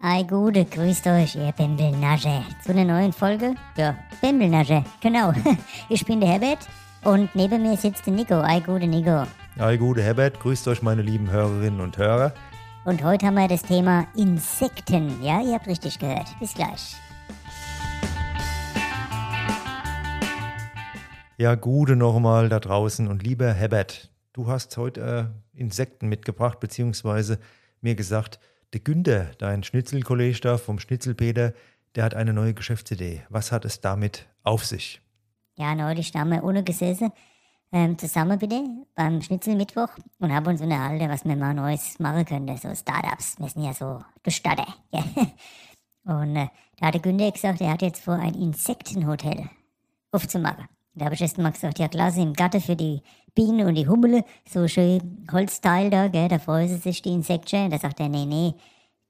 Ei Gute, grüßt euch, ihr Bembelnasche. Zu einer neuen Folge? Ja, Bembelnasche, genau. Ich bin der Herbert und neben mir sitzt der Nico. Ei Gute, Nico. Hi, gute Herbert, grüßt euch meine lieben Hörerinnen und Hörer. Und heute haben wir das Thema Insekten. Ja, ihr habt richtig gehört. Bis gleich. Ja, gute nochmal da draußen und lieber Herbert, du hast heute äh, Insekten mitgebracht, beziehungsweise mir gesagt, der Günther, dein Schnitzelkollege da vom Schnitzelpeter, der hat eine neue Geschäftsidee. Was hat es damit auf sich? Ja, neulich haben wir ohne gesessen, ähm, zusammen bitte, beim Schnitzelmittwoch und haben uns unterhalten, was wir mal Neues machen könnten, so Startups. Wir sind ja so gestattet. Ja. Und äh, da hat der Günther gesagt, er hat jetzt vor, ein Insektenhotel aufzumachen. Da habe ich erst mal gesagt, ja klasse, im Garten für die Bienen und die Hummel, so schön Holzteil da, gell, da freuen sie sich die Insekten. Da sagt er, nee, nee,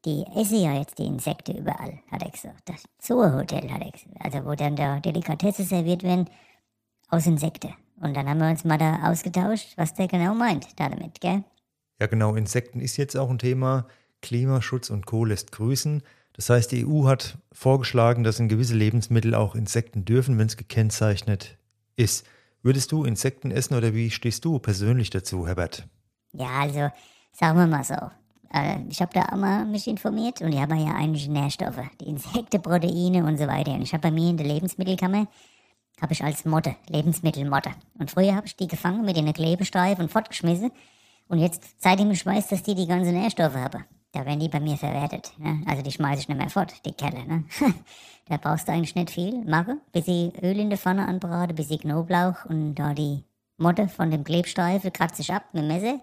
die essen ja jetzt die Insekten überall, hat er gesagt. Das Zoohotel, hat er gesagt. Also wo dann da Delikatesse serviert werden aus Insekten. Und dann haben wir uns mal da ausgetauscht, was der genau meint damit, gell? Ja, genau, Insekten ist jetzt auch ein Thema. Klimaschutz und Co. lässt grüßen. Das heißt, die EU hat vorgeschlagen, dass in gewisse Lebensmittel auch Insekten dürfen, wenn es gekennzeichnet ist. Würdest du Insekten essen oder wie stehst du persönlich dazu, Herbert? Ja, also sagen wir mal so. Äh, ich habe da auch mal mich informiert und die haben ja eigentlich Nährstoffe, die Insekten, Proteine und so weiter. Und ich habe bei mir in der Lebensmittelkammer habe ich als Motte, Lebensmittelmotte. Und früher habe ich die gefangen mit eine Klebestreifen und fortgeschmissen. Und jetzt, seitdem ich weiß, dass die die ganzen Nährstoffe haben, da werden die bei mir verwertet. Ne? Also die schmeiße ich nicht mehr fort, die Kelle. Ne? da brauchst du eigentlich nicht viel machen, bis sie Öl in der Pfanne anbraten, bis sie Knoblauch und da die Motte von dem Klebstreifen kratze ich ab mit dem Messer.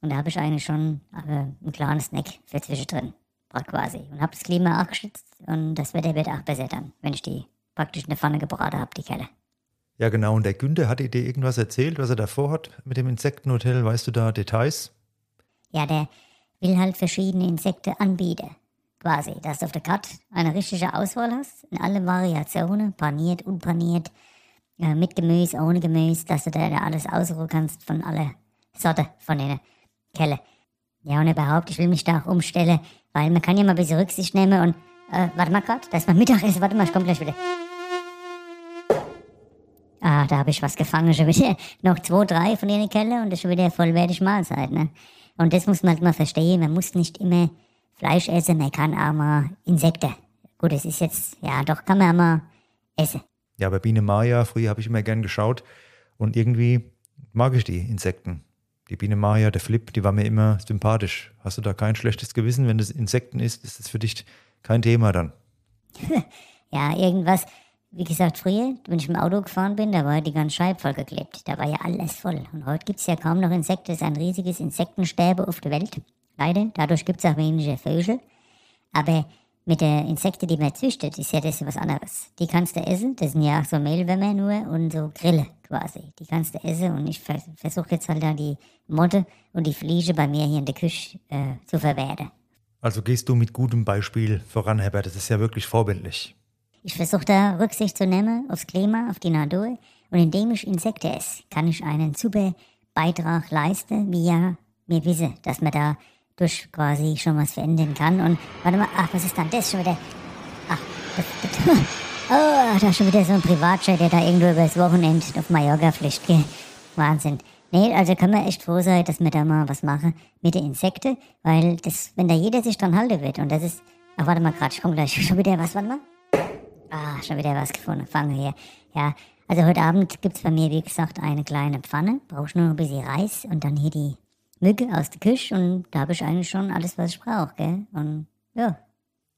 Und da habe ich eigentlich schon äh, einen kleinen Snack für zwischendrin. Quasi. Und habe das Klima auch geschützt und das Wetter wird auch besser dann, wenn ich die praktisch in der Pfanne gebraten habe, die Kelle. Ja, genau. Und der Günther hat dir irgendwas erzählt, was er davor hat mit dem Insektenhotel? Weißt du da Details? Ja, der will halt verschiedene Insekten anbieten. Quasi, dass du auf der Karte eine richtige Auswahl hast, in allen Variationen, paniert, unpaniert, äh, mit Gemüse, ohne Gemüse, dass du da alles ausruhen kannst von alle Sorten von den Kelle. Ja, und überhaupt, ich will mich da auch umstellen, weil man kann ja mal ein bisschen Rücksicht nehmen und, äh, warte mal grad, da ist mein Mittagessen, warte mal, ich komm gleich wieder. Ah, da habe ich was gefangen, schon wieder noch zwei, drei von den Kelle und das ist schon wieder vollwertig Mahlzeit, ne? Und das muss man halt mal verstehen, man muss nicht immer Fleisch essen, man kann auch mal Insekten. Gut, es ist jetzt, ja, doch kann man auch mal essen. Ja, bei Biene Maya, früher habe ich immer gern geschaut und irgendwie mag ich die Insekten. Die Biene Maya, der Flip, die war mir immer sympathisch. Hast du da kein schlechtes Gewissen, wenn das Insekten ist? Ist das für dich kein Thema dann? ja, irgendwas. Wie gesagt, früher, wenn ich im Auto gefahren bin, da war die ganze Scheibe vollgeklebt. Da war ja alles voll. Und heute gibt es ja kaum noch Insekten. Es ist ein riesiges Insektensterbe auf der Welt. Leider. Dadurch gibt es auch weniger Vögel. Aber mit den Insekten, die man züchtet, ist ja das was anderes. Die kannst du essen. Das sind ja auch so Mehlwürmer nur und so Grille quasi. Die kannst du essen. Und ich vers versuche jetzt halt da die Motte und die Fliege bei mir hier in der Küche äh, zu verwerten. Also gehst du mit gutem Beispiel voran, Herbert. Das ist ja wirklich vorbildlich. Ich versuche da Rücksicht zu nehmen aufs Klima, auf die Natur. Und indem ich Insekten esse, kann ich einen super Beitrag leisten, wie ja wir wissen, dass man da durch quasi schon was verändern kann. Und warte mal, ach, was ist dann das schon wieder? Ach, das, das, oh, da ist schon wieder so ein Privatjet, der da irgendwo übers Wochenende auf Mallorca fliegt. Wahnsinn. Nee, also können wir echt froh sein, dass wir da mal was machen mit den Insekten, weil das, wenn da jeder sich dran halten wird, und das ist, ach, warte mal grad, ich komm gleich, schon wieder was, warte mal. Ah, schon wieder was gefunden. Fangen hier. Ja, also heute Abend gibt's bei mir, wie gesagt, eine kleine Pfanne. Brauchst nur ein bisschen Reis und dann hier die Mücke aus der Küche und da habe ich eigentlich schon alles, was ich brauche, gell? Und ja.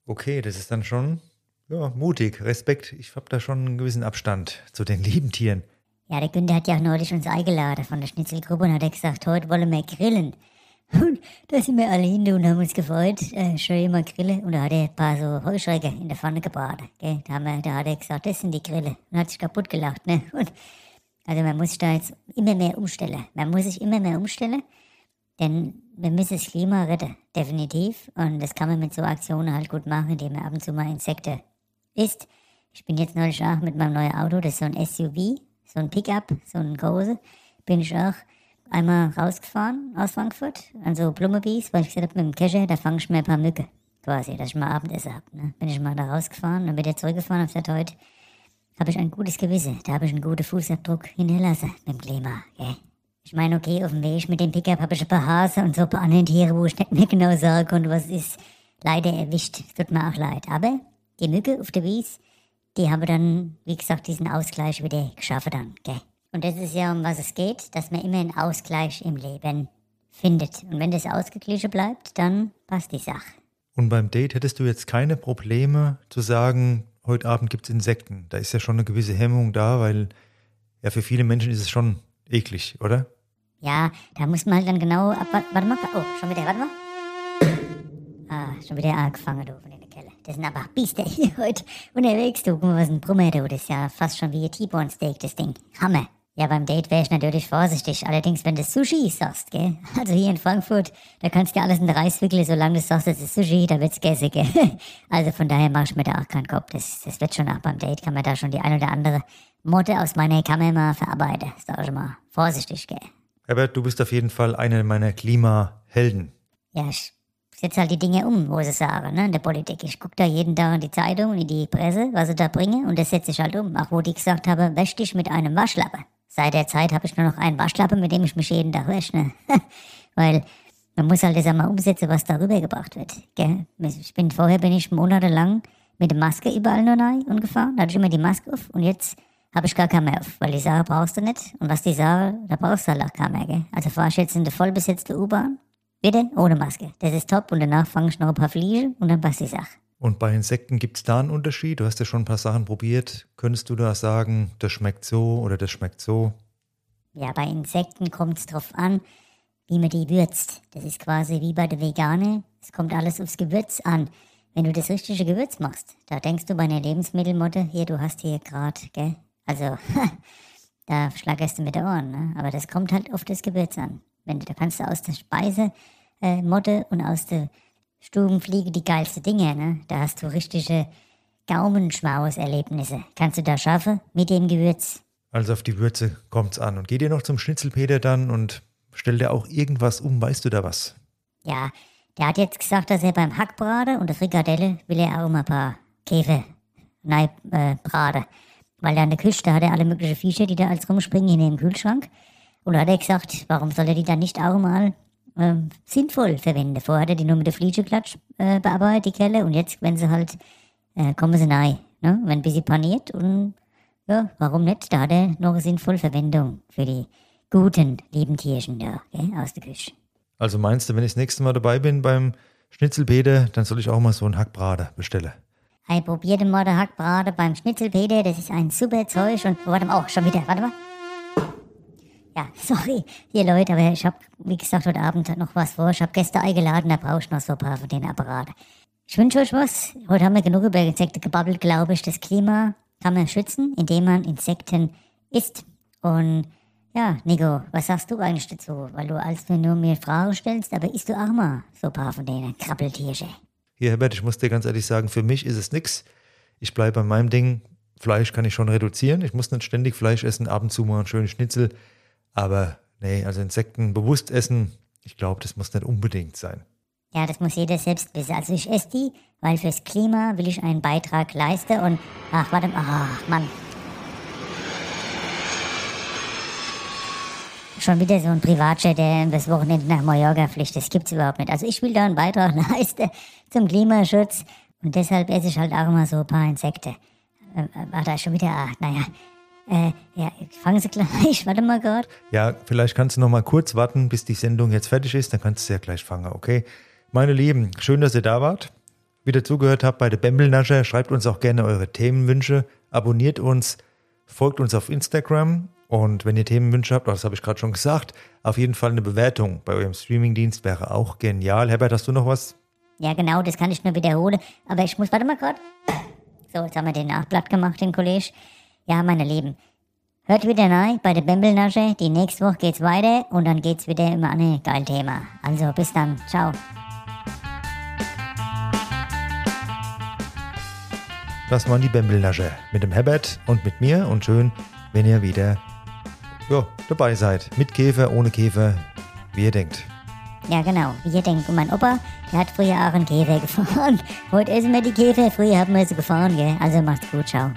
Okay, das ist dann schon ja, mutig. Respekt. Ich habe da schon einen gewissen Abstand zu den lieben Tieren. Ja, der Günther hat ja auch neulich uns eingeladen von der Schnitzelgruppe und hat gesagt, heute wollen wir grillen. Und da sind wir alle hin und haben uns gefreut, äh, schön mal grillen. Und da hat er ein paar so Heuschrecken in der Pfanne gebraten. Gell? Da, haben wir, da hat er gesagt, das sind die Grille. Und hat sich kaputt gelacht. Ne? Und also man muss sich da jetzt immer mehr umstellen. Man muss sich immer mehr umstellen, denn wir müssen das Klima retten, definitiv. Und das kann man mit so Aktionen halt gut machen, indem man ab und zu mal Insekten isst. Ich bin jetzt neulich auch mit meinem neuen Auto, das ist so ein SUV, so ein Pickup, so ein große, bin ich auch einmal rausgefahren aus Frankfurt, an so Blumenbies, weil ich gesagt habe, mit dem Kescher, da fange ich mir ein paar Mücke. quasi, dass ich mal Abendessen habe. Ne? Bin ich mal da rausgefahren und wieder zurückgefahren auf der heute habe ich ein gutes Gewissen. Da habe ich einen guten Fußabdruck hinterlassen mit dem Klima. Gell? Ich meine, okay, auf dem Weg mit dem Pickup habe ich ein paar Hase und so ein paar andere Tiere, wo ich nicht mehr genau sagen konnte, was ist. Leider erwischt. Tut mir auch leid. Aber die Mücke auf der Wies, die haben dann, wie gesagt, diesen Ausgleich wieder geschaffen dann. Gell? Und das ist ja, um was es geht, dass man immer einen Ausgleich im Leben findet. Und wenn das ausgeglichen bleibt, dann passt die Sache. Und beim Date hättest du jetzt keine Probleme zu sagen, heute Abend gibt es Insekten. Da ist ja schon eine gewisse Hemmung da, weil ja für viele Menschen ist es schon eklig, oder? Ja, da muss man halt dann genau ab. Warte mal, oh, schon wieder, warte mal. Ah, schon wieder angefangen, du, von der Kelle. Das sind aber Biester hier heute unterwegs, du. Guck mal, was ein Brummer, du. Das ist ja fast schon wie ein T-Bone-Steak, das Ding. Hammer. Ja, beim Date wäre ich natürlich vorsichtig. Allerdings, wenn du Sushi sagst, gell? Also hier in Frankfurt, da kannst du ja alles in den Reis wickeln, solange du sagst, das ist Sushi, da wird's gegessen, gell? Also von daher mach ich mir da auch keinen Kopf. Das, das wird schon auch beim Date, kann man da schon die ein oder andere Motte aus meiner Kammer mal verarbeiten. Sag ich mal. Vorsichtig, gell? Herbert, du bist auf jeden Fall einer meiner Klimahelden. Ja, ich setze halt die Dinge um, wo sie sagen, ne, in der Politik. Ich gucke da jeden Tag in die Zeitung, in die Presse, was sie da bringen, und das setze ich halt um. Auch wo die gesagt haben, wäsch dich mit einem Waschlappen. Seit der Zeit habe ich nur noch einen Waschlappen, mit dem ich mich jeden Tag wasche. Ne? Weil man muss halt das einmal umsetzen, was darüber gebracht wird. Gell? Ich bin, vorher bin ich monatelang mit der Maske überall nur rein und gefahren. Da hatte ich immer die Maske auf und jetzt habe ich gar keine mehr auf, weil die Sache brauchst du nicht. Und was die Sache, da brauchst du halt auch keine mehr. Gell? Also fahrst du jetzt in der vollbesetzte U-Bahn, bitte, ohne Maske. Das ist top und danach fange ich noch ein paar Fliegen und dann passt die Sache. Und bei Insekten gibt es da einen Unterschied? Du hast ja schon ein paar Sachen probiert. Könntest du da sagen, das schmeckt so oder das schmeckt so? Ja, bei Insekten kommt es drauf an, wie man die würzt. Das ist quasi wie bei der Vegane. Es kommt alles aufs Gewürz an. Wenn du das richtige Gewürz machst, da denkst du bei einer Lebensmittelmotte, hier, du hast hier gerade, gell? Also, da schlagerst du mit den Ohren, ne? Aber das kommt halt auf das Gewürz an. Wenn du, da kannst du aus der Speisemotte äh, und aus der Stubenfliege die geilste Dinge, ne? Da hast du richtige Gaumenschmaus-Erlebnisse. Kannst du da schaffen mit dem Gewürz. Also auf die Würze kommt's an. Und geht ihr noch zum Schnitzelpeter dann und stellt er auch irgendwas um? Weißt du da was? Ja, der hat jetzt gesagt, dass er beim Hackbrate und der Frikadelle will er auch mal ein paar Käfer nein, äh, braten. Weil da in der Küche, da hat er alle möglichen Viecher, die da als rumspringen in dem Kühlschrank. Und da hat er gesagt, warum soll er die dann nicht auch mal äh, sinnvoll verwenden. Vorher hat er die nur mit der Fliegeklatsch äh, bearbeitet, die Kelle, und jetzt, wenn sie halt, äh, kommen sie rein. Ne? Wenn ein bisschen paniert und ja, warum nicht? Da hat er noch eine sinnvolle Verwendung für die guten, lieben Tierchen da, gell, aus der Küche. Also meinst du, wenn ich das nächste Mal dabei bin beim Schnitzelpeter, dann soll ich auch mal so einen Hackbraten bestellen? Hey, probiert mal den Hackbraten beim Schnitzelpeter, das ist ein super Zeug und warte mal, auch schon wieder, warte mal. Ja, sorry, ihr Leute, aber ich habe, wie gesagt, heute Abend noch was vor. Ich habe Gäste eingeladen, da brauche ich noch so ein paar von den Apparaten. Ich wünsche euch was. Heute haben wir genug über Insekten gebabbelt, glaube ich. Das Klima kann man schützen, indem man Insekten isst. Und ja, Nico, was sagst du eigentlich dazu? Weil du als du nur mir Fragen stellst, aber isst du auch mal so ein paar von denen Krabbeltiersche? Hier, Herbert, ich muss dir ganz ehrlich sagen, für mich ist es nix. Ich bleibe bei meinem Ding. Fleisch kann ich schon reduzieren. Ich muss nicht ständig Fleisch essen, ab und zu mal einen schönen Schnitzel. Aber nee, also Insekten bewusst essen, ich glaube, das muss nicht unbedingt sein. Ja, das muss jeder selbst wissen. Also ich esse die, weil fürs Klima will ich einen Beitrag leisten und ach, warte mal, ach, Mann. Schon wieder so ein Privatjet, der das Wochenende nach Mallorca fliegt. Das gibt's überhaupt nicht. Also ich will da einen Beitrag leisten zum Klimaschutz und deshalb esse ich halt auch immer so ein paar Insekten. War da schon wieder, ach, naja. Äh, ja, fangen Sie gleich, warte mal gerade. Ja, vielleicht kannst du noch mal kurz warten, bis die Sendung jetzt fertig ist, dann kannst du ja gleich fangen, okay? Meine Lieben, schön, dass ihr da wart. Wieder zugehört habt bei der Bembelnascher. Schreibt uns auch gerne eure Themenwünsche. Abonniert uns, folgt uns auf Instagram. Und wenn ihr Themenwünsche habt, das habe ich gerade schon gesagt, auf jeden Fall eine Bewertung bei eurem Streamingdienst wäre auch genial. Herbert, hast du noch was? Ja, genau, das kann ich nur wiederholen. Aber ich muss, warte mal gerade. So, jetzt haben wir den Nachblatt gemacht, den Kollege. Ja, meine Lieben, hört wieder rein bei der Bembelnasche. Die nächste Woche geht's weiter und dann geht's wieder immer an ein geiles Thema. Also bis dann. Ciao. Das waren die Bembelnasche mit dem Herbert und mit mir und schön, wenn ihr wieder ja, dabei seid. Mit Käfer, ohne Käfer, wie ihr denkt. Ja, genau. Wie ihr denkt. Und mein Opa, der hat früher auch einen Käfer gefahren. Heute essen wir die Käfer, früher haben wir sie gefahren, gell? Also macht's gut, ciao.